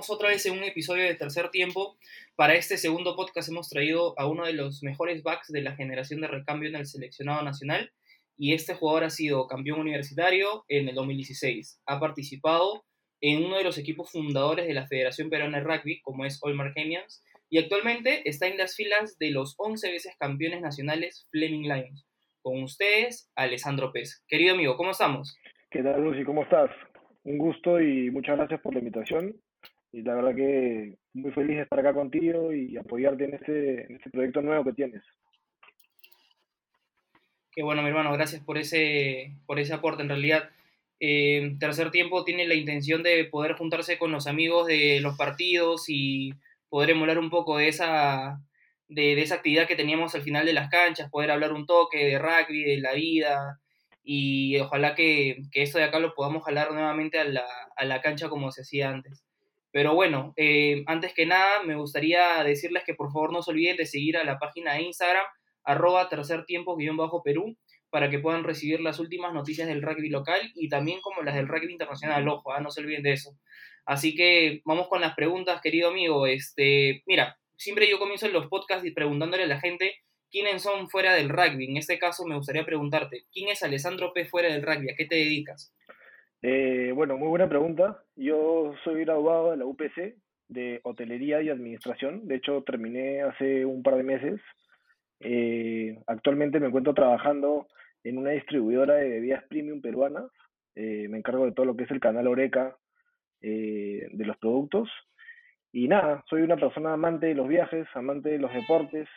encontramos otra vez en un episodio de tercer tiempo. Para este segundo podcast hemos traído a uno de los mejores backs de la generación de recambio en el seleccionado nacional. Y este jugador ha sido campeón universitario en el 2016. Ha participado en uno de los equipos fundadores de la Federación Peruana de Rugby, como es All Markenians, y actualmente está en las filas de los 11 veces campeones nacionales Fleming Lions. Con ustedes, Alessandro Pez. Querido amigo, ¿cómo estamos? ¿Qué tal, Lucy? ¿Cómo estás? Un gusto y muchas gracias por la invitación. Y la verdad que muy feliz de estar acá contigo y apoyarte en este, en este proyecto nuevo que tienes. Qué bueno, mi hermano, gracias por ese, por ese aporte. En realidad, eh, Tercer Tiempo tiene la intención de poder juntarse con los amigos de los partidos y poder emular un poco de esa, de, de esa actividad que teníamos al final de las canchas, poder hablar un toque de rugby, de la vida, y ojalá que, que, esto de acá lo podamos jalar nuevamente a la, a la cancha como se hacía antes. Pero bueno, eh, antes que nada me gustaría decirles que por favor no se olviden de seguir a la página de Instagram arroba tercer tiempo guion bajo Perú para que puedan recibir las últimas noticias del rugby local y también como las del rugby internacional, ojo, ¿ah? no se olviden de eso. Así que vamos con las preguntas, querido amigo. Este, mira, siempre yo comienzo en los podcasts preguntándole a la gente quiénes son fuera del rugby. En este caso me gustaría preguntarte, ¿quién es Alessandro P. fuera del rugby? ¿A qué te dedicas? Eh, bueno, muy buena pregunta. Yo soy graduado de la UPC de Hotelería y Administración. De hecho, terminé hace un par de meses. Eh, actualmente me encuentro trabajando en una distribuidora de bebidas premium peruanas. Eh, me encargo de todo lo que es el canal Oreca eh, de los productos. Y nada, soy una persona amante de los viajes, amante de los deportes,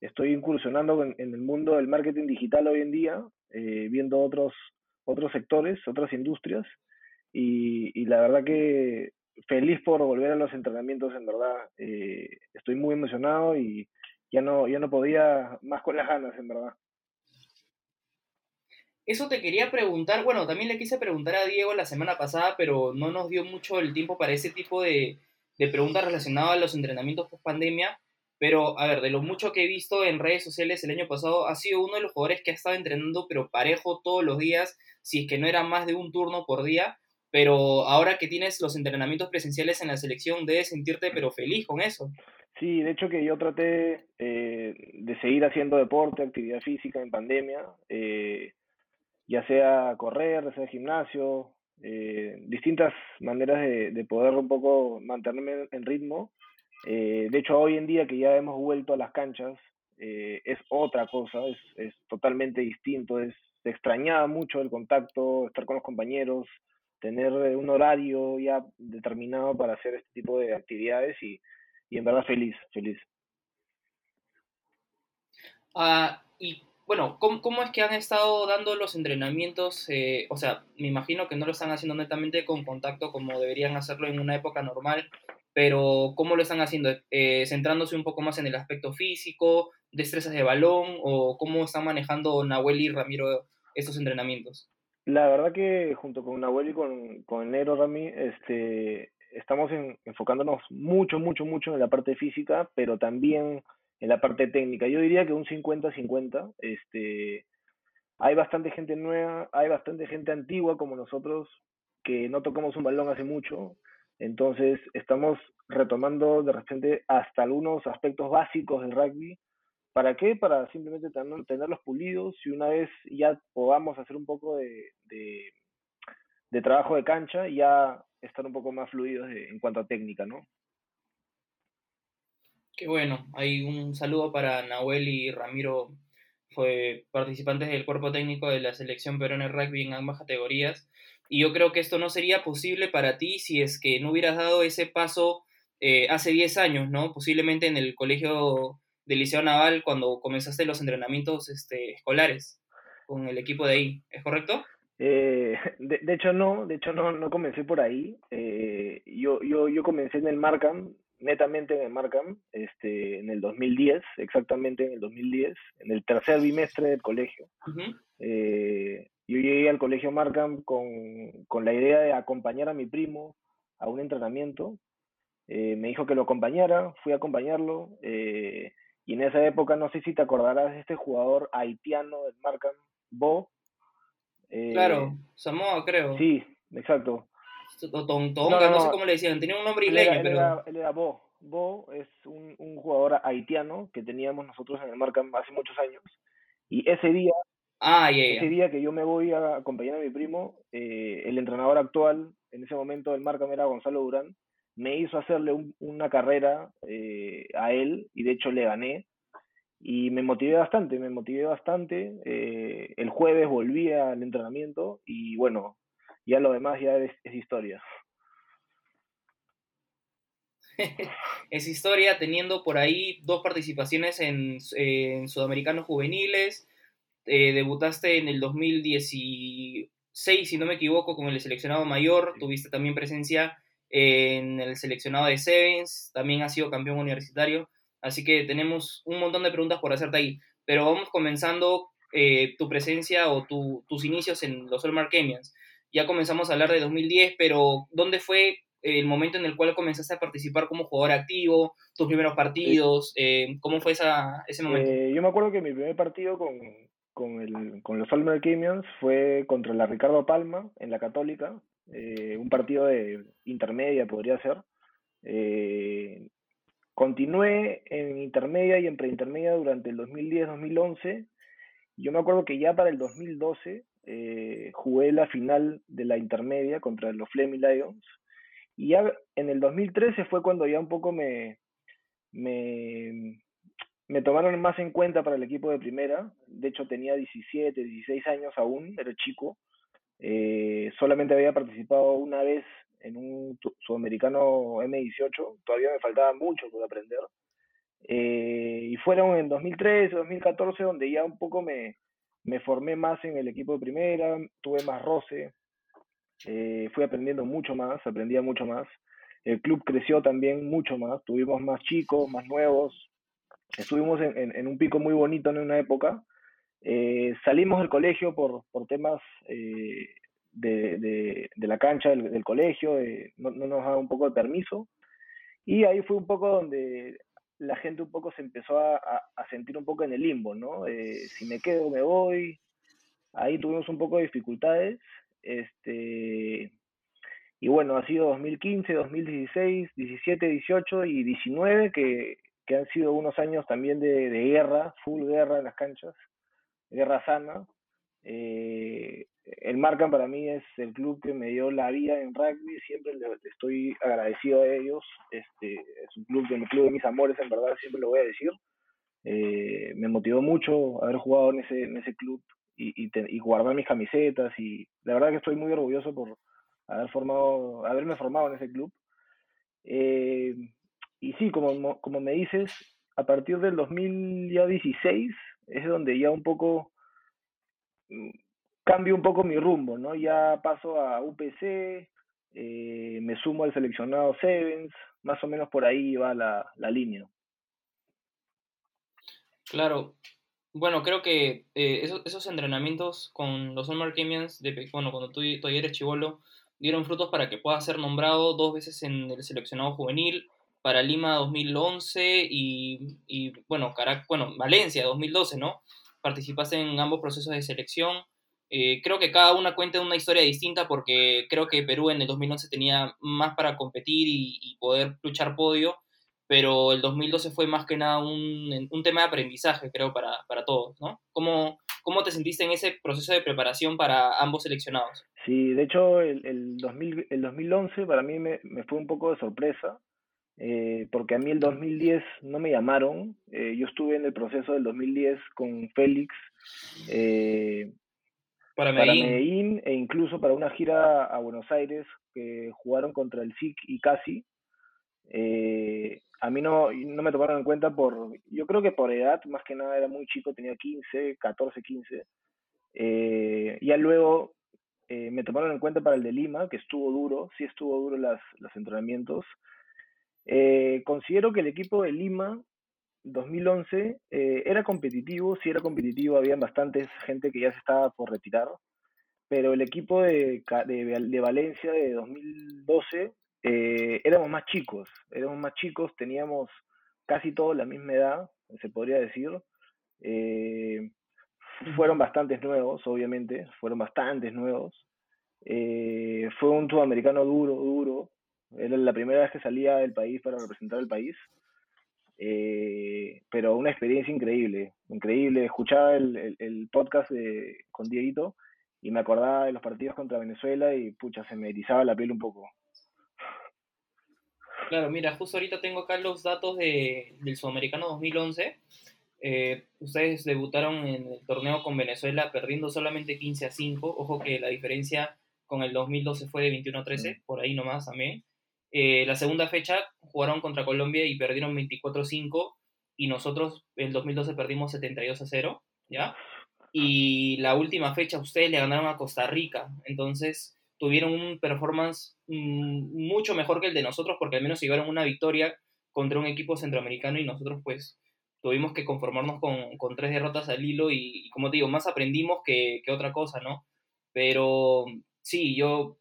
estoy incursionando en, el mundo del marketing digital hoy en día, viendo otros, otros sectores, otras industrias, y, y, la verdad que feliz por volver a los entrenamientos, en verdad. Eh, estoy muy emocionado y ya no, ya no podía más con las ganas, en verdad. Eso te quería preguntar, bueno, también le quise preguntar a Diego la semana pasada, pero no nos dio mucho el tiempo para ese tipo de, de preguntas relacionadas a los entrenamientos post pandemia. Pero, a ver, de lo mucho que he visto en redes sociales el año pasado, ha sido uno de los jugadores que ha estado entrenando, pero parejo todos los días, si es que no era más de un turno por día. Pero ahora que tienes los entrenamientos presenciales en la selección, debes sentirte, pero feliz con eso. Sí, de hecho que yo traté eh, de seguir haciendo deporte, actividad física en pandemia, eh, ya sea correr, ya sea gimnasio, eh, distintas maneras de, de poder un poco mantenerme en ritmo eh, de hecho, hoy en día que ya hemos vuelto a las canchas, eh, es otra cosa, es, es, totalmente distinto, es, se extrañaba mucho el contacto, estar con los compañeros, tener un horario ya determinado para hacer este tipo de actividades y, y en verdad feliz, feliz. Uh, y bueno, ¿cómo, ¿cómo, es que han estado dando los entrenamientos? Eh, o sea, me imagino que no lo están haciendo netamente con contacto como deberían hacerlo en una época normal, pero ¿cómo lo están haciendo? Eh, ¿Centrándose un poco más en el aspecto físico, destrezas de balón o cómo están manejando Nahuel y Ramiro estos entrenamientos? La verdad que junto con Nahuel y con, con el negro Rami, este, estamos en, enfocándonos mucho, mucho, mucho en la parte física, pero también en la parte técnica. Yo diría que un 50-50. Este, hay bastante gente nueva, hay bastante gente antigua como nosotros que no tocamos un balón hace mucho, entonces, estamos retomando de repente hasta algunos aspectos básicos del rugby. ¿Para qué? Para simplemente tener, tenerlos pulidos y una vez ya podamos hacer un poco de, trabajo de cancha, ya estar un poco más fluidos en cuanto a técnica, ¿no? Qué bueno. Hay un saludo para Nahuel y Ramiro, fue participantes del cuerpo técnico de la selección peruana de rugby en ambas categorías. Y yo creo que esto no sería posible para ti si es que no hubieras dado ese paso eh, hace 10 años, ¿no? Posiblemente en el colegio del Liceo Naval cuando comenzaste los entrenamientos este, escolares con el equipo de ahí, ¿es correcto? Eh, de, de, hecho no, de hecho no, no comencé por ahí. Eh, yo, yo, yo comencé en el Markham, netamente en el Markham, este, en el 2010, exactamente en el 2010, en el tercer bimestre del colegio. Uh -huh. eh, yo llegué al colegio Markham con, con, la idea de acompañar a mi primo a un entrenamiento. Eh, me dijo que lo acompañara, fui a acompañarlo. Eh, y en esa época, no sé si te acordarás de este jugador haitiano del Markham, Bo. Eh, claro, Samoa, creo. Sí, exacto. Tonga, no, sé cómo le decían, tenía un nombre isleño, él pero... Era, él era Bo. Bo es un, un, jugador haitiano que teníamos nosotros en el Markham hace muchos años. Y ese día, ah, ese día que yo me voy a acompañar a mi primo, eh, el entrenador actual, en ese momento del Markham era Gonzalo Durán, me hizo hacerle una carrera eh, a él y de hecho le gané y me motivé bastante, me motivé bastante. Eh, el jueves volví al entrenamiento y bueno, ya lo demás ya es, historia. es historia teniendo por ahí dos participaciones en, Sudamericanos Juveniles. Eh, debutaste en el 2016, si no me equivoco, con el seleccionado mayor. Tuviste también presencia en el seleccionado de Sevens. También has sido campeón universitario. Así que tenemos un montón de preguntas por hacerte ahí. Pero vamos comenzando eh, tu presencia o tus inicios en los All Markemians. Ya comenzamos a hablar de 2010, pero ¿dónde fue el momento en el cual comenzaste a participar como jugador activo, tus primeros partidos? Eh, ¿Cómo fue esa, ese momento? Eh, yo me acuerdo que mi primer partido con, con, el, con los All Markemians fue contra la Ricardo Palma en la Católica, un partido de intermedia podría ser. Continué en intermedia y en preintermedia durante el 2010-2011. Yo me acuerdo que ya para el 2012 eh, jugué la final de la intermedia contra los Fleming Lions. Y ya en el 2013 fue cuando ya un poco me, me tomaron más en cuenta para el equipo de primera. De hecho tenía 17, 16 años aún, era chico. Eh, solamente había participado una vez en un sudamericano M18, todavía me faltaba mucho por aprender. Eh, y fueron en 2013, 2014, donde ya un poco me, me formé más en el equipo de primera, tuve más roce, eh, fui aprendiendo mucho más, aprendía mucho más. El club creció también mucho más, tuvimos más chicos, más nuevos, estuvimos en, un pico muy bonito en una época. Eh, salimos del colegio por, temas de, de, la cancha del, colegio, no, no, nos daba un poco de permiso. Y ahí fue un poco donde la gente un poco se empezó a, a, sentir un poco en el limbo, ¿no? Eh, si me quedo, me voy. Ahí tuvimos un poco de dificultades. Este, y bueno, ha sido 2015, 2016, 17, 18 y 19 que, que han sido unos años también de, de guerra, full guerra en las canchas, guerra sana. Eh, el Marcan para mí es el club que me dio la vida en rugby, siempre le, estoy agradecido a ellos, este, es un club mi club de mis amores, en verdad, siempre lo voy a decir. Eh, me motivó mucho haber jugado en ese, en ese club y, y, guardar mis camisetas y la verdad que estoy muy orgulloso por haber formado, haberme formado en ese club. Eh, y sí, como, como me dices, a partir del 2016 es donde ya un poco mm, cambio un poco mi rumbo, ¿no? Ya paso a UPC, eh, me sumo al seleccionado Sevens, más o menos por ahí va la, la línea. Claro, bueno, creo que eh, esos, esos, entrenamientos con los Summer Camions, de, bueno, cuando tú todavía eres chivolo, dieron frutos para que puedas ser nombrado dos veces en el seleccionado juvenil para Lima 2011 y, y bueno, Carac bueno, Valencia 2012, ¿no? Participaste en ambos procesos de selección. Eh, creo que cada una cuenta una historia distinta porque creo que Perú en el 2011 tenía más para competir y, poder luchar podio, pero el 2012 fue más que nada un, un tema de aprendizaje, creo, para, para, todos, ¿no? ¿Cómo, ¿Cómo te sentiste en ese proceso de preparación para ambos seleccionados? Sí, de hecho, el, el, 2000, el 2011 para mí me, me, fue un poco de sorpresa, eh, porque a mí el 2010 no me llamaron. Eh, yo estuve en el proceso del 2010 con Félix. Eh, para Medellín. e incluso para una gira a Buenos Aires que jugaron contra el SIC y casi. Eh, a mí no, no me tomaron en cuenta por, yo creo que por edad, más que nada era muy chico, tenía 15, 14, 15. Eh, ya luego eh, me tomaron en cuenta para el de Lima, que estuvo duro, sí estuvo duro las, los entrenamientos. Eh, considero que el equipo de Lima 2011 eh, era competitivo, sí era competitivo, había bastantes gente que ya se estaba por retirar, pero el equipo de, de, Valencia de 2012 eh, éramos más chicos, éramos más chicos, teníamos casi todos la misma edad, se podría decir. Eh, fueron bastantes nuevos, obviamente, fueron bastantes nuevos. Eh, fue un sudamericano duro, duro. Era la primera vez que salía del país para representar el país. Eh, pero una experiencia increíble, increíble. Escuchaba el, el, podcast de, con Dieguito y me acordaba de los partidos contra Venezuela y pucha, se me erizaba la piel un poco. Claro, mira, justo ahorita tengo acá los datos de, del Sudamericano 2011. Eh, ustedes debutaron en el torneo con Venezuela perdiendo solamente 15 a 5. Ojo que la diferencia con el 2012 fue de 21 a 13, mm. por ahí nomás también. Eh, la segunda fecha jugaron contra Colombia y perdieron 24 a 5 y nosotros en el 2012 perdimos 72 a 0, ¿ya? Y la última fecha ustedes le ganaron a Costa Rica, entonces tuvieron un performance mm, mucho mejor que el de nosotros porque al menos llegaron una victoria contra un equipo centroamericano y nosotros pues tuvimos que conformarnos con, con tres derrotas al hilo y, como te digo, más aprendimos que, que, otra cosa, ¿no? Pero sí, yo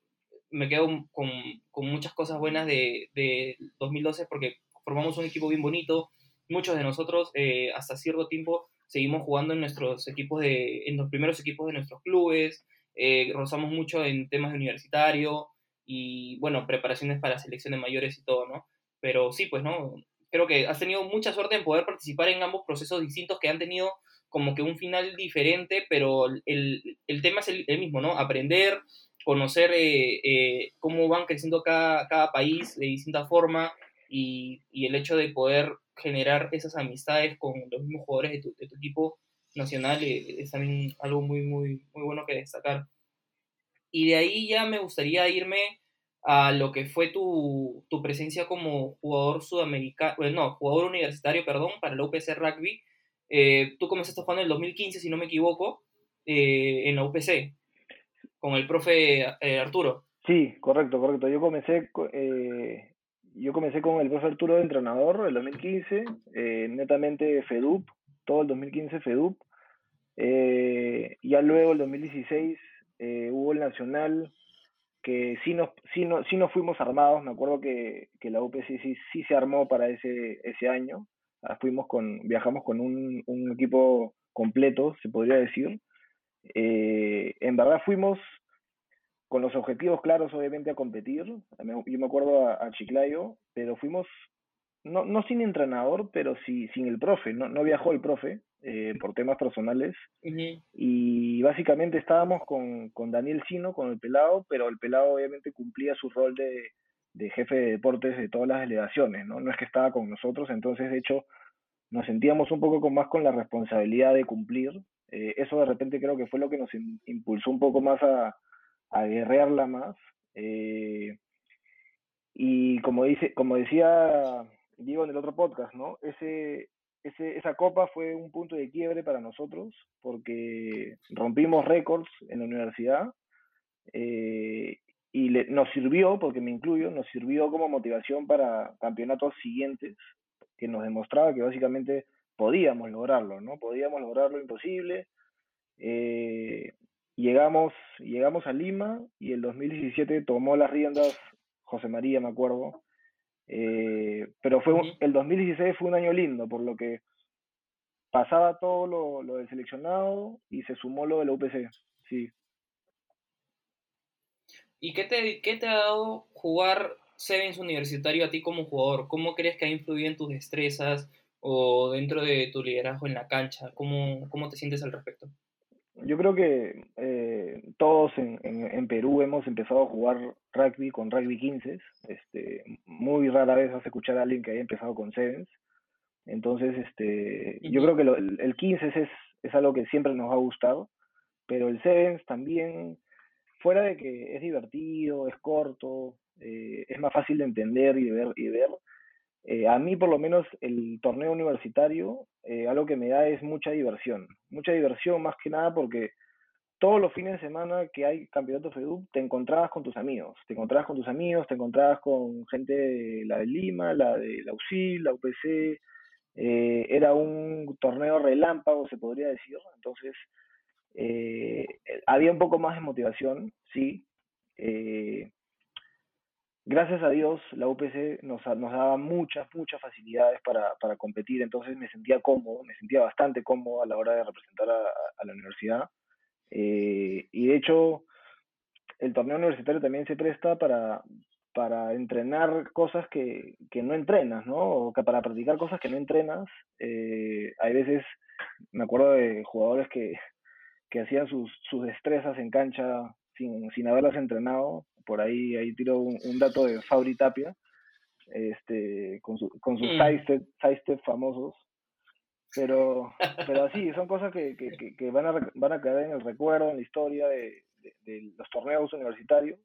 me quedo con, con muchas cosas buenas de, de, 2012 porque formamos un equipo bien bonito, muchos de nosotros eh, hasta cierto tiempo seguimos jugando en nuestros equipos de, en los primeros equipos de nuestros clubes, eh, rozamos mucho en temas de universitario y, bueno, preparaciones para selecciones mayores y todo, ¿no? Pero sí, pues, ¿no? Creo que has tenido mucha suerte en poder participar en ambos procesos distintos que han tenido como que un final diferente, pero el, el tema es el, mismo, ¿no? Aprender, conocer eh, eh, cómo van creciendo cada, cada, país de distinta forma y, y, el hecho de poder generar esas amistades con los mismos jugadores de tu, de tu equipo nacional eh, es también algo muy, muy, muy bueno que destacar. Y de ahí ya me gustaría irme a lo que fue tu, tu presencia como jugador sudamericano, bueno, no, jugador universitario, perdón, para la UPC Rugby. Eh, tú comenzaste jugando en el 2015, si no me equivoco, eh, en la UPC, con el profe Arturo. Sí, correcto, correcto. Yo comencé, yo comencé con el profe Arturo de entrenador en el 2015, netamente FEDUP, todo el 2015 FEDUP. Eh, ya luego el 2016 eh, hubo el Nacional, que sí nos, sí, no, sí nos fuimos armados, me acuerdo que, que la UPC sí, sí, se armó para ese, ese año, ah, fuimos con, viajamos con un, un equipo completo, se podría decir. Eh, en verdad fuimos con los objetivos claros, obviamente, a competir. Yo me acuerdo a, a Chiclayo, pero fuimos no, no sin entrenador, pero sí sin el profe, no, no viajó el profe eh, por temas personales. Y básicamente estábamos con, con, Daniel Sino, con el pelado, pero el pelado obviamente cumplía su rol de, de, jefe de deportes de todas las delegaciones, ¿no? No es que estaba con nosotros, entonces de hecho nos sentíamos un poco con, más con la responsabilidad de cumplir. Eh, eso de repente creo que fue lo que nos impulsó un poco más a, a guerrearla más. Eh, y como, dice, como decía digo en el otro podcast, ¿no? Ese, esa copa fue un punto de quiebre para nosotros porque rompimos récords en la universidad eh, y nos sirvió, porque me incluyo, nos sirvió como motivación para campeonatos siguientes que nos demostraba que básicamente podíamos lograrlo, ¿no? Podíamos lograr lo imposible. Eh, llegamos, llegamos a Lima y el 2017 tomó las riendas José María, me acuerdo, eh, pero fue el 2016 fue un año lindo, por lo que pasaba todo lo, lo del seleccionado y se sumó lo de la UPC, sí. ¿Y qué te, qué te ha dado jugar Sevens universitario a ti como jugador? ¿Cómo crees que ha influido en tus destrezas o dentro de tu liderazgo en la cancha? ¿Cómo, cómo te sientes al respecto? Yo creo que eh, todos en, en, Perú hemos empezado a jugar rugby con rugby 15. Este, muy rara vez vas a escuchar a alguien que haya empezado con sevens. Entonces, este, yo creo que el, el 15 es, es algo que siempre nos ha gustado, pero el sevens también, fuera de que es divertido, es corto, eh, es más fácil de entender y de ver, y ver eh, a mí por lo menos el torneo universitario, eh, algo que me da es mucha diversión. Mucha diversión más que nada porque todos los fines de semana que hay campeonato FEDUP te encontrabas con tus amigos. Te encontrabas con tus amigos, te encontrabas con gente de la de Lima, la de la UCIL, la UPC. Eh, era un torneo relámpago, se podría decir. Entonces, había un poco más de motivación, sí gracias a Dios la UPC nos, nos daba muchas, muchas facilidades para, para, competir, entonces me sentía cómodo, me sentía bastante cómodo a la hora de representar a, la universidad. Eh, y de hecho, el torneo universitario también se presta para, para entrenar cosas que, que no entrenas, ¿no? O que para practicar cosas que no entrenas. Eh, hay veces, me acuerdo de jugadores que, que hacían sus, sus destrezas en cancha sin, sin haberlas entrenado. Por ahí, ahí tiro un, dato de Fabri Tapia, este, con, su, con sus mm. side famosos. Pero, pero sí, son cosas que, que, que, van, a, van a quedar en el recuerdo, en la historia de, de los torneos universitarios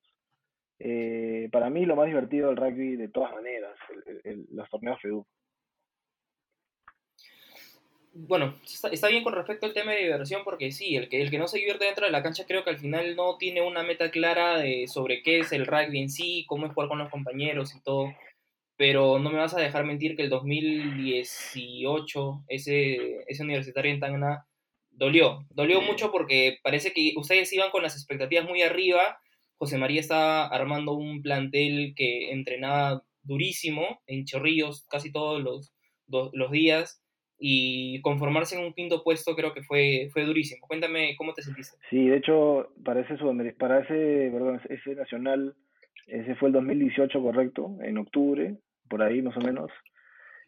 eh, para mí lo más divertido del rugby de todas maneras, los torneos FEDU. Bueno, está, bien con respecto al tema de diversión porque sí, el que, el que no se divierte dentro de la cancha creo que al final no tiene una meta clara de sobre qué es el rugby en sí, cómo es jugar con los compañeros y todo. Pero no me vas a dejar mentir que el 2018, ese, ese universitario en Tangna, dolió. Dolió mucho porque parece que ustedes iban con las expectativas muy arriba José María estaba armando un plantel que entrenaba durísimo en Chorrillos casi todos los, los días y conformarse en un quinto puesto creo que fue, fue durísimo. Cuéntame cómo te sentiste. Sí, de hecho, para ese, para ese, perdón, ese nacional, ese fue el 2018, correcto, en octubre, por ahí más o menos.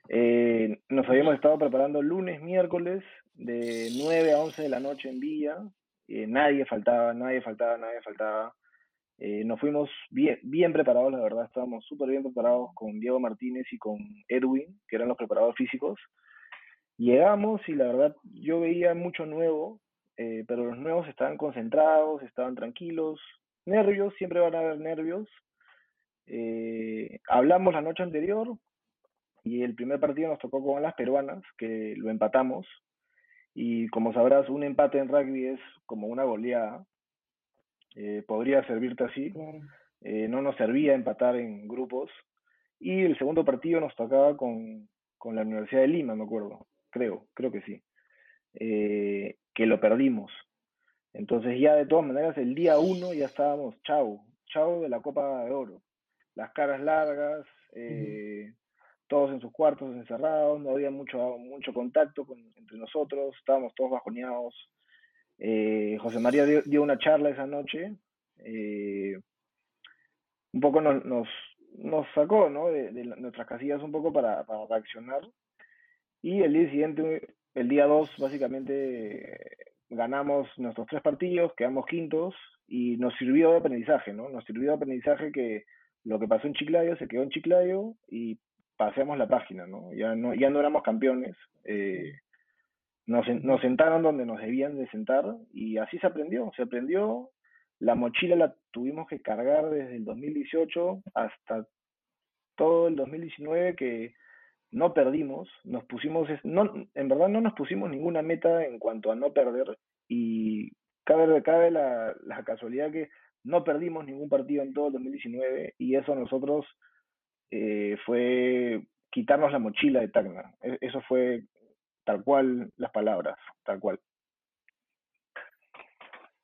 Eh, nos habíamos estado preparando lunes, miércoles, de 9 a 11 de la noche en día. Eh, nadie faltaba, nadie faltaba, nadie faltaba. Eh, nos fuimos bien, bien preparados, la verdad, estábamos súper bien preparados con Diego Martínez y con Edwin, que eran los preparadores físicos. Llegamos y la verdad yo veía mucho nuevo, eh, pero los nuevos estaban concentrados, estaban tranquilos. Nervios, siempre van a haber nervios. Eh, hablamos la noche anterior y el primer partido nos tocó con las peruanas, que lo empatamos. Y como sabrás, un empate en rugby es como una goleada. Eh, podría servirte así. Eh, no nos servía empatar en grupos. Y el segundo partido nos tocaba con, con la Universidad de Lima, me acuerdo. Creo, creo que sí. Eh, que lo perdimos. Entonces ya de todas maneras el día uno ya estábamos chau, chau de la Copa de Oro. Las caras largas, todos en sus cuartos encerrados, no había mucho, mucho contacto con, entre nosotros, estábamos todos bajoneados, eh, José María dio, una charla esa noche, eh, un poco nos, nos, nos sacó ¿no? de, nuestras casillas un poco para, para, reaccionar. Y el día siguiente, el día 2, básicamente ganamos nuestros tres partidos, quedamos quintos y nos sirvió de aprendizaje, ¿no? Nos sirvió de aprendizaje que lo que pasó en Chiclayo se quedó en Chiclayo y pasemos la página, ¿no? Ya no, ya no éramos campeones. Eh, nos, nos sentaron donde nos debían de sentar y así se aprendió, se aprendió. La mochila la tuvimos que cargar desde el 2018 hasta todo el 2019 que no perdimos, nos pusimos, no, en verdad no nos pusimos ninguna meta en cuanto a no perder y cabe, cabe la, la casualidad que no perdimos ningún partido en todo el 2019 y eso nosotros eh, fue quitarnos la mochila de Tacna. E, eso fue tal cual las palabras, tal cual.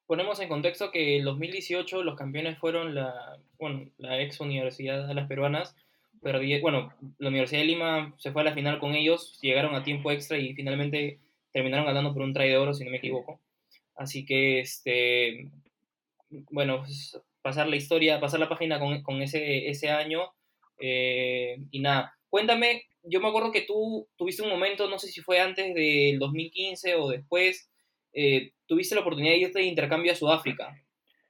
Ponemos en contexto que en 2018 los campeones fueron la, bueno, la ex Universidad de las Peruanas, pero bueno, la Universidad de Lima se fue a la final con ellos, llegaron a tiempo extra y finalmente terminaron ganando por un try de oro, si no me equivoco. Así que, este, bueno, pues, pasar la historia, pasar la página con, con ese, ese año eh, y nada, cuéntame yo me acuerdo que tú tuviste un momento, no sé si fue antes del 2015 o después, eh, tuviste la oportunidad de irte de intercambio a Sudáfrica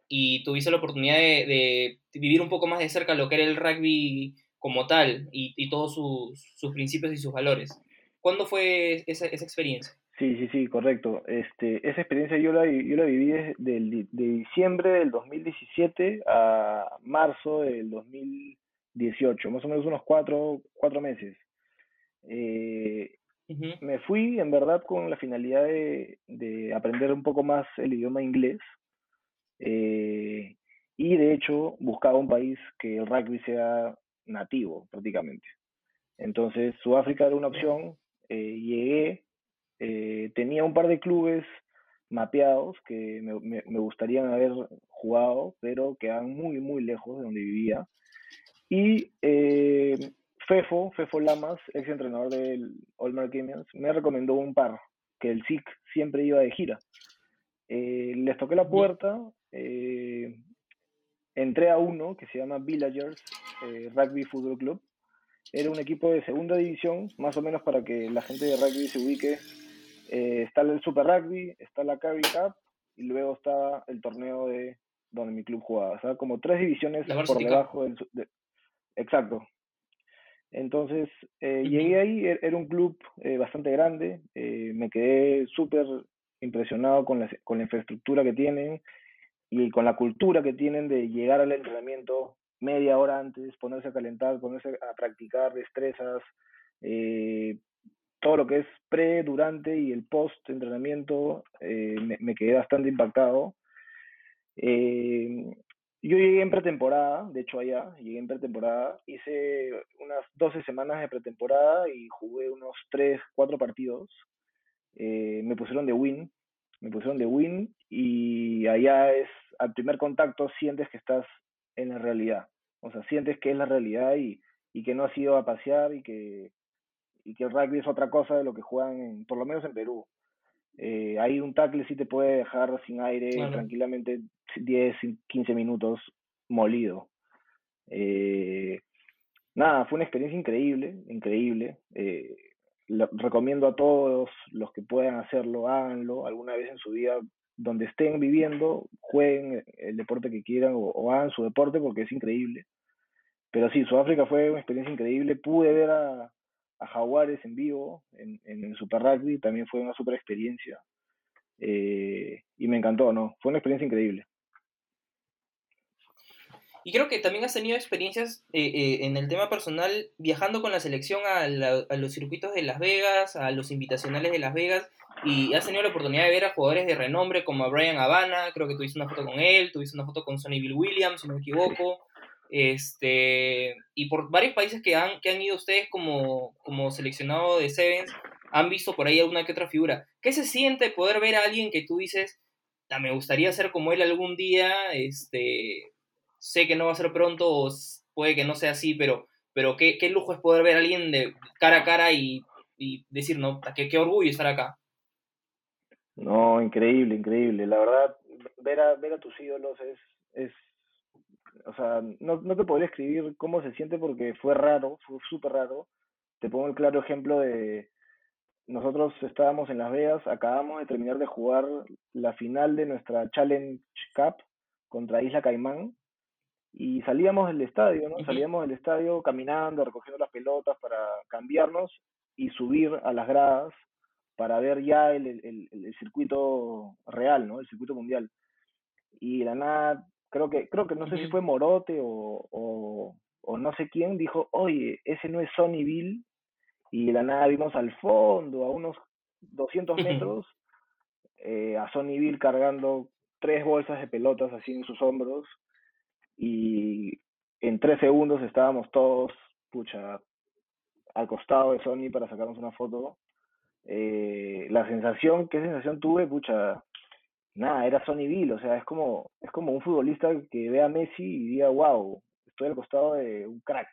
y tuviste la oportunidad de, vivir un poco más de cerca lo que era el rugby como tal y, todos sus, principios y sus valores. ¿Cuándo fue esa, experiencia? Sí, sí, sí, correcto. Este, esa experiencia yo la, yo la viví de diciembre del 2017 a marzo del 2018, más o menos unos cuatro, cuatro meses. Eh, me fui en verdad con la finalidad de, de aprender un poco más el idioma inglés eh, y de hecho buscaba un país que el rugby sea nativo prácticamente. Entonces Sudáfrica era una opción, eh, llegué, tenía un par de clubes mapeados que me, me, me, gustarían haber jugado, pero quedaban muy, muy lejos de donde vivía. Y Fefo, Fefo Lamas, ex entrenador del Allmark Gamers, me recomendó un par, que el SIC siempre iba de gira. Eh, les toqué la puerta, eh, entré a uno que se llama Villagers eh, Rugby Football Club. Era un equipo de segunda división, más o menos para que la gente de rugby se ubique. Eh, está el Super Rugby, está la Carry Cup y luego está el torneo de donde mi club jugaba. O sea, como tres divisiones por debajo del... exacto. Entonces, eh, llegué ahí, e-, era un club bastante grande, me quedé súper impresionado con la, con la infraestructura que tienen, y con la cultura que tienen de llegar al entrenamiento media hora antes, ponerse a calentar, ponerse a practicar destrezas, eh, todo lo que es pre, durante y el post entrenamiento, eh, me, quedé bastante impactado. Eh, yo llegué en pretemporada, de hecho allá, llegué en pretemporada, hice unas 12 semanas de pretemporada y jugué unos 3, 4 partidos. me pusieron de win, me pusieron de win y allá es, al primer contacto sientes que estás en la realidad, o sea, sientes que es la realidad y, que no has ido a pasear y que, y que el rugby es otra cosa de lo que juegan, por lo menos en Perú. Eh, ahí un tackle sí te puede dejar sin aire tranquilamente 10, 15 minutos molido. Eh, nada, fue una experiencia increíble, increíble. Eh, recomiendo a todos los que puedan hacerlo, háganlo alguna vez en su vida, donde estén viviendo, jueguen el deporte que quieran o, hagan su deporte porque es increíble. Pero sí, Sudáfrica fue una experiencia increíble. Pude ver a, a Jaguares en vivo en, en, el Super Rugby, también fue una super experiencia. Eh, y me encantó, ¿no? Fue una experiencia increíble. Y creo que también has tenido experiencias eh, eh, en el tema personal viajando con la selección a, los circuitos de Las Vegas, a los invitacionales de Las Vegas, y has tenido la oportunidad de ver a jugadores de renombre como a Brian Habana, creo que tuviste una foto con él, tuviste una foto con Sonny Bill Williams, si no me equivoco, este, y por varios países que han, que han ido ustedes como, como seleccionado de Sevens, han visto por ahí alguna que otra figura. ¿Qué se siente poder ver a alguien que tú dices, ah, me gustaría ser como él algún día, este, sé que no va a ser pronto, o puede que no sea así, pero, pero qué, qué lujo es poder ver a alguien de cara a cara y, y decir, no, qué, qué orgullo estar acá. No, increíble, increíble. La verdad, ver a, ver a tus ídolos es, es o sea, no, no te podría escribir cómo se siente porque fue raro, fue súper raro. Te pongo el claro ejemplo de, nosotros estábamos en Las Vegas, acabamos de terminar de jugar la final de nuestra Challenge Cup contra Isla Caimán y salíamos del estadio, ¿no? Salíamos del estadio caminando, recogiendo las pelotas para cambiarnos y subir a las gradas para ver ya el, el, el, circuito real, ¿no? El circuito mundial. Y la nada, creo que, creo que no sé si fue Morote o, o, o, no sé quién, dijo, oye, ese no es Sonnyville. Y la nada vimos al fondo, a unos 200 metros, eh, a Sonnyville cargando tres bolsas de pelotas así en sus hombros y en tres segundos estábamos todos, pucha, al costado de Sony para sacarnos una foto. Eh, la sensación, ¿qué sensación tuve? Pucha, nada, era Sony Bill, o sea, es como, es como un futbolista que ve a Messi y diga, wow, estoy al costado de un crack.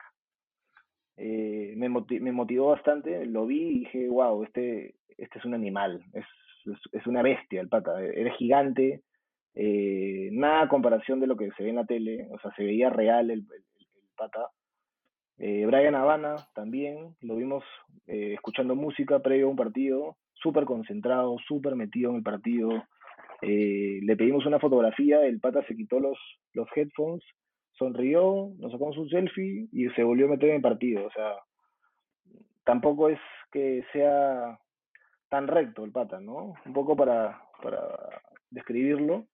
Eh, me, me, motivó bastante, lo vi y dije, wow, este, este es un animal, es, es, es una bestia el pata, eres gigante, eh, nada comparación de lo que se ve en la tele, o sea, se veía real el, pata. Eh, Brian Habana también, lo vimos eh, escuchando música previo a un partido, súper concentrado, súper metido en el partido. le pedimos una fotografía, el pata se quitó los, los headphones, sonrió, nos sacamos un selfie y se volvió a meter en el partido. O sea, tampoco es que sea tan recto el pata, ¿no? Un poco para, para describirlo.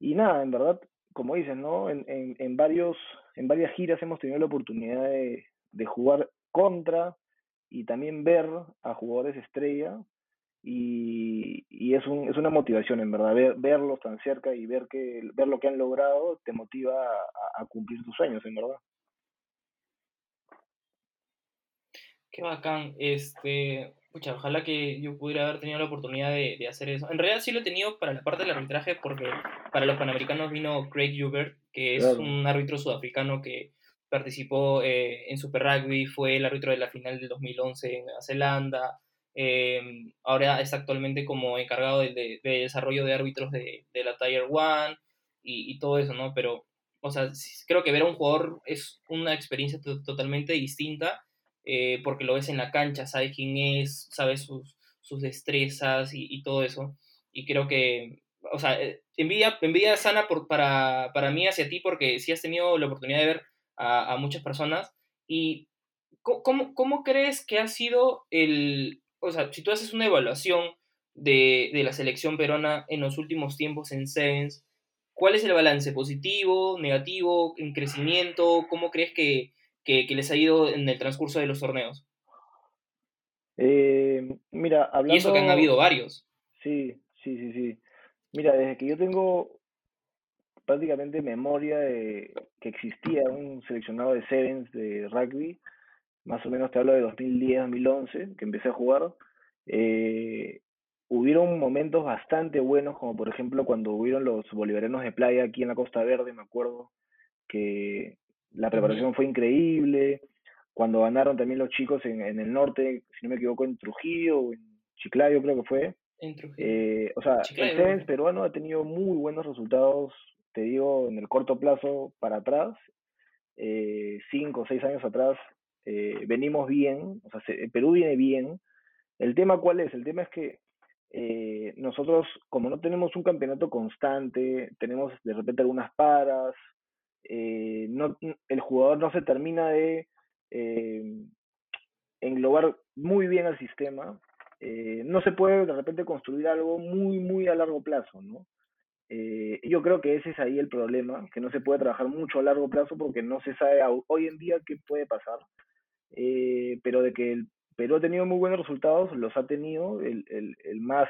Y nada, en verdad, como dicen, ¿no? En, en, en, varios, en varias giras hemos tenido la oportunidad de, de jugar contra y también ver a jugadores estrella y, y es, un, es una motivación en verdad, ver, verlos tan cerca y ver, que, ver lo que han logrado te motiva a, a cumplir tus sueños, en verdad. Qué bacán. Este, Pucha, ojalá que yo pudiera haber tenido la oportunidad de, de, hacer eso. En realidad sí lo he tenido para la parte del arbitraje porque para los Panamericanos vino Craig Hubert, que es un árbitro sudafricano que participó eh, en Super Rugby, fue el árbitro de la final del 2011 en Nueva Zelanda, eh, ahora está actualmente como encargado de, de, desarrollo de árbitros de, de la Tier 1 y, y, todo eso, ¿no? Pero o sea, creo que ver a un jugador es una experiencia totalmente distinta eh, porque lo ves en la cancha, sabes quién es, sabes sus, sus destrezas y, todo eso. Y creo que, o sea, eh, envidia, envidia sana por, para, para mí hacia ti porque sí has tenido la oportunidad de ver a, a muchas personas. ¿Y cómo, cómo crees que ha sido el, o sea, si tú haces una evaluación de, de la selección peruana en los últimos tiempos en Sevens, ¿Cuál es el balance? ¿Positivo, negativo, en crecimiento? ¿Cómo crees que, les ha ido en el transcurso de los torneos? Eh, mira, hablando... Y eso que han habido varios. Sí, sí, sí, sí. Mira, desde que yo tengo prácticamente memoria de que existía un seleccionado de Sevens de rugby, más o menos te hablo de 2010, 2011, que empecé a jugar, eh, hubieron momentos bastante buenos, como por ejemplo cuando hubieron los bolivarianos de playa aquí en la Costa Verde, me acuerdo que la preparación fue increíble, cuando ganaron también los chicos en, el norte, si no me equivoco, en Trujillo o en Chiclayo creo que fue. Eh, o sea, el Sevens peruano ha tenido muy buenos resultados, te digo, en el corto plazo para atrás, eh, cinco o seis años atrás, eh, venimos bien, o sea, Perú viene bien. El tema cuál es? El tema es que eh, nosotros, como no tenemos un campeonato constante, tenemos de repente algunas paras, eh, no, el jugador no se termina de eh, englobar muy bien al sistema, no se puede de repente construir algo muy, muy a largo plazo, ¿no? yo creo que ese es ahí el problema, que no se puede trabajar mucho a largo plazo porque no se sabe hoy en día qué puede pasar, pero de que el Perú ha tenido muy buenos resultados, los ha tenido. El, el, más,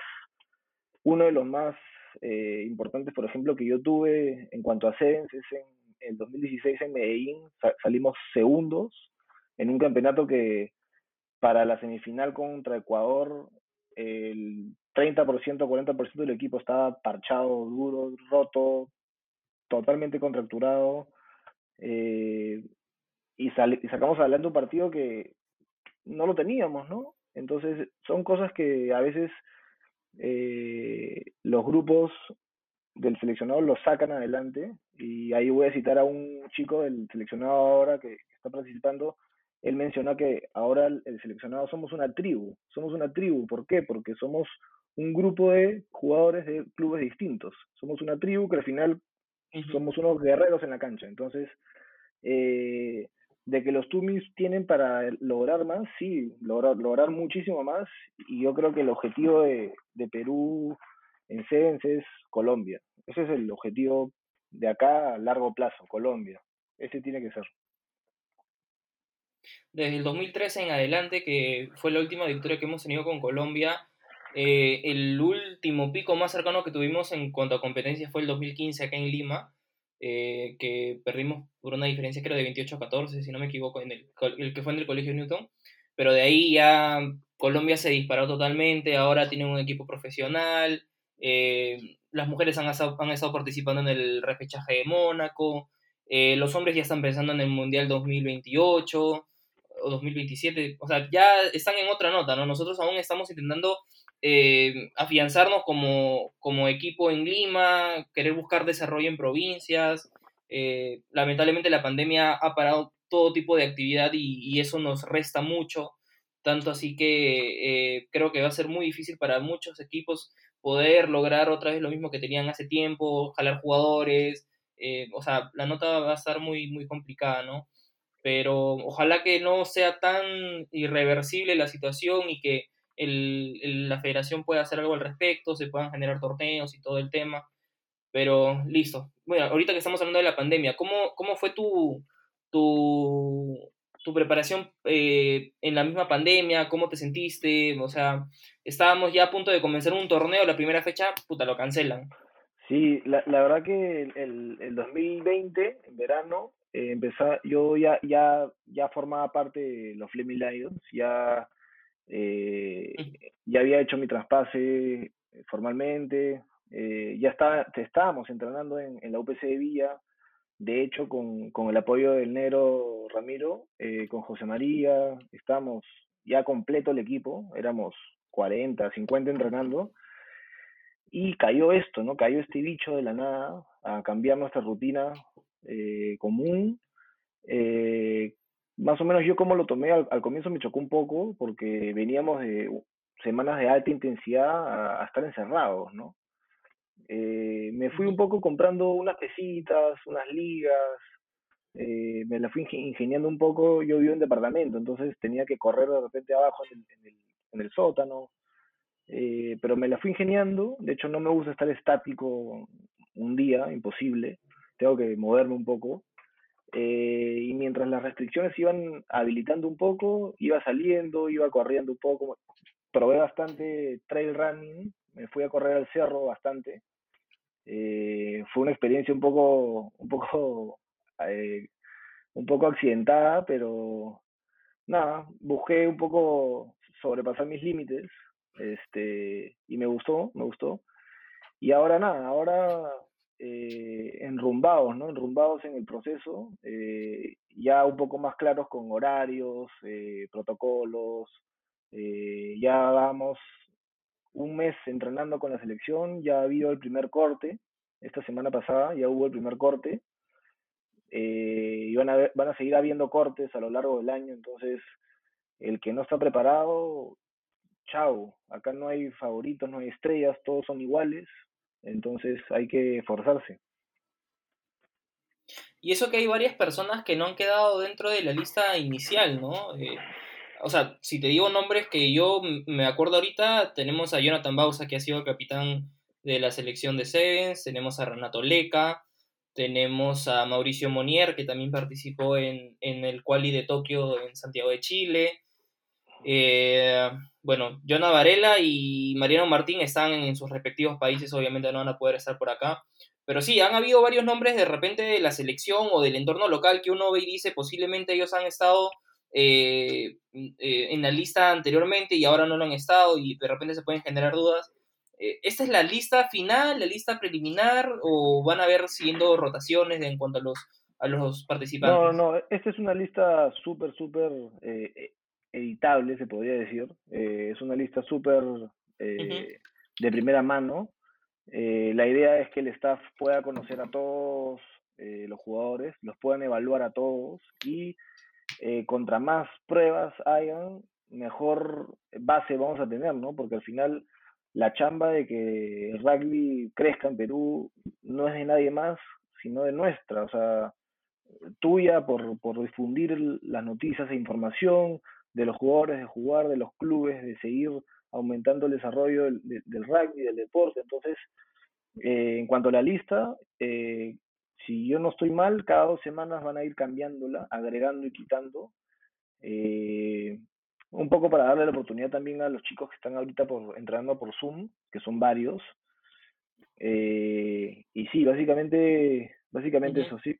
uno de los más eh, importantes, por ejemplo, que yo tuve en cuanto a Sevens es en el 2016 en Medellín, salimos segundos en un campeonato que para la semifinal contra Ecuador el 30%, 40% del equipo estaba parchado, duro, roto, totalmente contracturado. Eh, y, y, sacamos adelante un partido que no lo teníamos, ¿no? Entonces, son cosas que a veces eh, los grupos del seleccionado los sacan adelante. Y ahí voy a citar a un chico del seleccionado ahora que, está participando. Él menciona que ahora el, seleccionado somos una tribu. Somos una tribu. ¿Por qué? Porque somos un grupo de jugadores de clubes distintos. Somos una tribu que al final somos unos guerreros en la cancha. Entonces, eh, de que los Tumis tienen para lograr más, sí, lograr, lograr muchísimo más. Y yo creo que el objetivo de, Perú en Sevens es Colombia. Ese es el objetivo de acá a largo plazo, Colombia. Ese tiene que ser. Desde el 2013 en adelante, que fue la última victoria que hemos tenido con Colombia, eh, el último pico más cercano que tuvimos en cuanto a competencia fue el 2015 acá en Lima, eh, que perdimos por una diferencia creo de 28 a 14, si no me equivoco, en el, el que fue en el Colegio Newton, pero de ahí ya Colombia se disparó totalmente, ahora tiene un equipo profesional, eh, las mujeres han han estado, participando en el repechaje de Mónaco, eh, los hombres ya están pensando en el Mundial 2028 o 2027, o sea, ya están en otra nota, ¿no? Nosotros aún estamos intentando eh, afianzarnos como, como, equipo en Lima, querer buscar desarrollo en provincias. Eh, lamentablemente la pandemia ha parado todo tipo de actividad y, eso nos resta mucho, tanto así que eh, creo que va a ser muy difícil para muchos equipos poder lograr otra vez lo mismo que tenían hace tiempo, jalar jugadores, o sea, la nota va a estar muy, muy complicada, ¿no? Pero ojalá que no sea tan irreversible la situación y que el, la federación puede hacer algo al respecto, se puedan generar torneos y todo el tema. Pero listo. Bueno, ahorita que estamos hablando de la pandemia, ¿cómo, cómo fue tu, tu, tu preparación eh, en la misma pandemia? ¿Cómo te sentiste? O sea, estábamos ya a punto de comenzar un torneo, la primera fecha, puta, lo cancelan. Sí, la, la verdad que el, el, 2020, en verano, eh, empezó, yo ya, ya, ya formaba parte de los Fleming Lions, ya eh, ya había hecho mi traspase formalmente, eh, ya está, estábamos entrenando en, en, la UPC de Villa, de hecho con, con el apoyo del Nero Ramiro, con José María, estamos ya completo el equipo, éramos 40, 50 entrenando, y cayó esto, ¿no? Cayó este bicho de la nada a cambiar nuestra rutina eh, común. Eh, más o menos yo como lo tomé al, comienzo me chocó un poco porque veníamos de semanas de alta intensidad a, estar encerrados, ¿no? Me fui un poco comprando unas pesitas, unas ligas, me la fui ingeniando un poco, yo vivo en departamento, entonces tenía que correr de repente abajo en el, en el sótano, eh, pero me la fui ingeniando, de hecho no me gusta estar estático un día, imposible, tengo que moverme un poco, eh, y mientras las restricciones iban habilitando un poco, iba saliendo, iba corriendo un poco, probé bastante trail running, me fui a correr al cerro bastante, eh, fue una experiencia un poco, un poco, un poco accidentada, pero nada, busqué un poco sobrepasar mis límites, este, y me gustó, me gustó. Y ahora nada, ahora eh, enrumbados, ¿no? Enrumbados en el proceso, eh, ya un poco más claros con horarios, eh, protocolos, ya vamos un mes entrenando con la selección, ya ha habido el primer corte, esta semana pasada ya hubo el primer corte, y van a, van a seguir habiendo cortes a lo largo del año, entonces el que no está preparado, chao, acá no hay favoritos, no hay estrellas, todos son iguales, entonces hay que esforzarse. Y eso que hay varias personas que no han quedado dentro de la lista inicial, ¿no? Eh, o sea, si te digo nombres que yo me acuerdo ahorita, tenemos a Jonathan Bausa, que ha sido capitán de la selección de Sevens, tenemos a Renato Leca, tenemos a Mauricio Monier, que también participó en, en el quali de Tokio en Santiago de Chile, eh, bueno, Jonah Varela y Mariano Martín están en sus respectivos países, obviamente no van a poder estar por acá. Pero sí, han habido varios nombres de repente de la selección o del entorno local que uno ve y dice posiblemente ellos han estado eh, eh, en la lista anteriormente y ahora no lo han estado y de repente se pueden generar dudas. ¿Esta es la lista final, la lista preliminar o van a haber siguiendo rotaciones en cuanto a los, a los participantes? No, no, esta es una lista súper, súper editable, se podría decir. Eh, es una lista súper eh, de primera mano. Eh, la idea es que el staff pueda conocer a todos los jugadores, los puedan evaluar a todos y contra más pruebas hayan, mejor base vamos a tener, ¿no? Porque al final la chamba de que el rugby crezca en Perú no es de nadie más, sino de nuestra, o sea, tuya por, por difundir las noticias e información, de los jugadores, de jugar, de los clubes, de seguir aumentando el desarrollo del, del, rugby, del deporte. Entonces, eh, en cuanto a la lista, eh, si yo no estoy mal, cada dos semanas van a ir cambiándola, agregando y quitando. Eh, un poco para darle la oportunidad también a los chicos que están ahorita por, entrenando por Zoom, que son varios. y sí, básicamente, básicamente eso sí.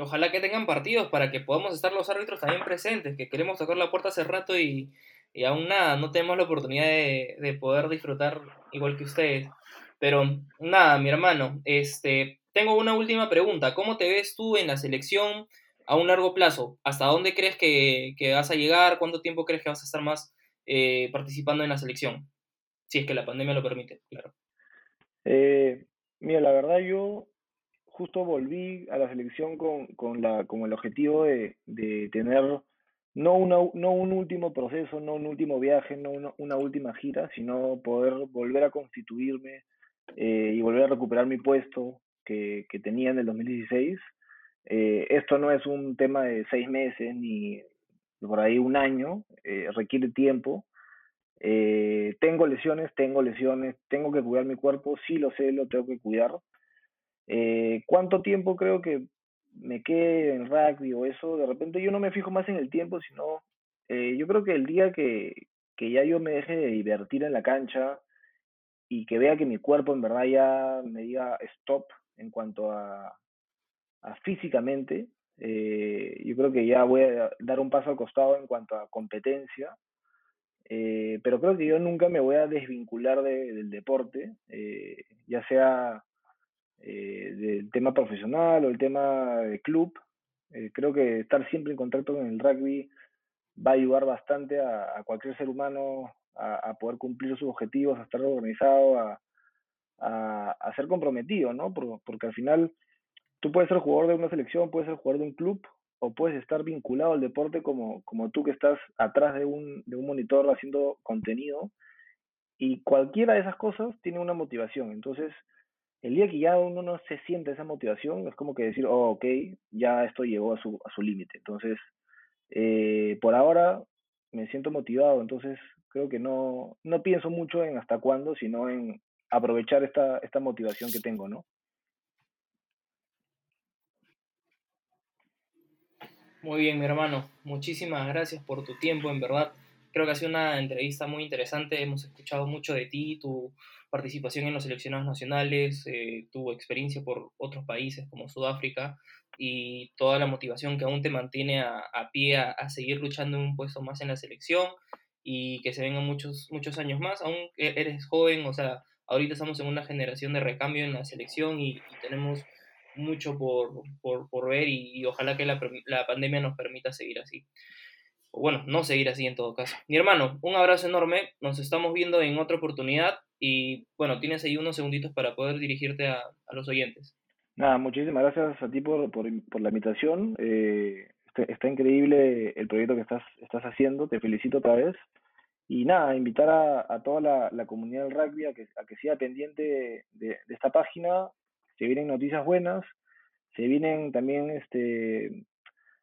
ojalá que tengan partidos para que podamos estar los árbitros también presentes, que queremos tocar la puerta hace rato y, aún nada, no tenemos la oportunidad de, poder disfrutar igual que ustedes. Pero nada, mi hermano, este, tengo una última pregunta. ¿Cómo te ves tú en la selección a un largo plazo? ¿Hasta dónde crees que, vas a llegar? ¿Cuánto tiempo crees que vas a estar más eh, participando en la selección? Si es que la pandemia lo permite, claro. Eh, mira, la verdad yo justo volví a la selección con, con, la, el objetivo de, de tener no, un último proceso, no un último viaje, no una, última gira, sino poder volver a constituirme eh, y volver a recuperar mi puesto que, tenía en el 2016. Eh, esto no es un tema de seis meses ni por ahí un año, eh, requiere tiempo. tengo lesiones, tengo lesiones, tengo que cuidar mi cuerpo, sí lo sé, lo tengo que cuidar, ¿Cuánto tiempo creo que me quede en rugby o eso? De repente yo no me fijo más en el tiempo, sino eh, yo creo que el día que, que ya yo me deje de divertir en la cancha y que vea que mi cuerpo en verdad ya me diga stop en cuanto a, a físicamente, eh, yo creo que ya voy a dar un paso al costado en cuanto a competencia. pero creo que yo nunca me voy a desvincular del deporte, ya sea eh, del tema profesional o el tema de club. Eh, creo que estar siempre en contacto con el rugby va a ayudar bastante a, cualquier ser humano a, poder cumplir sus objetivos, a estar organizado, a, a, ser comprometido, ¿no? porque al final tú puedes ser jugador de una selección, puedes ser jugador de un club o puedes estar vinculado al deporte como, como tú que estás atrás de un, de un monitor haciendo contenido y cualquiera de esas cosas tiene una motivación. Entonces, el día que ya uno no se siente esa motivación, es como que decir, oh, ok, ya esto llegó a su, a su límite. Entonces, eh, por ahora me siento motivado, entonces creo que no, no pienso mucho en hasta cuándo, sino en aprovechar esta, esta motivación que tengo, ¿no? Muy bien, mi hermano. Muchísimas gracias por tu tiempo, en verdad. Creo que ha sido una entrevista muy interesante. Hemos escuchado mucho de ti, tu participación en los seleccionados nacionales, eh, tu experiencia por otros países como Sudáfrica y toda la motivación que aún te mantiene a, pie a, seguir luchando en un puesto más en la selección y que se vengan muchos, muchos años más. Aún e, eres joven, o sea, ahorita estamos en una generación de recambio en la selección y, tenemos mucho por, por, ver y, ojalá que la, la pandemia nos permita seguir así o bueno, no seguir así en todo caso. Mi hermano, un abrazo enorme, nos estamos viendo en otra oportunidad y bueno, tienes ahí unos segunditos para poder dirigirte a, los oyentes. Nada, muchísimas gracias a ti por, por, la invitación. Eh, está, increíble el proyecto que estás, estás haciendo, te felicito otra vez. Y nada, invitar a, toda la, comunidad del rugby a que, a que siga pendiente de, esta página. Se vienen noticias buenas, se vienen también este,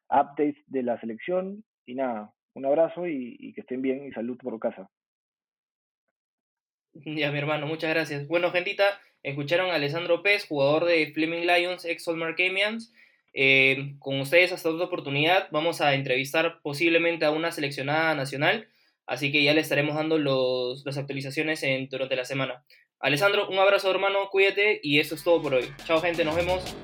updates de la selección y nada, un abrazo y, que estén bien y salud por casa. Ya, mi hermano, muchas gracias. Bueno, gentita, escucharon a Alessandro Pez, jugador de Fleming Lions, ex Camians. Eh, con ustedes hasta otra oportunidad vamos a entrevistar posiblemente a una seleccionada nacional, así que ya le estaremos dando los, las actualizaciones en, durante la semana. Alessandro, un abrazo hermano, cuídate y eso es todo por hoy. Chao gente, nos vemos.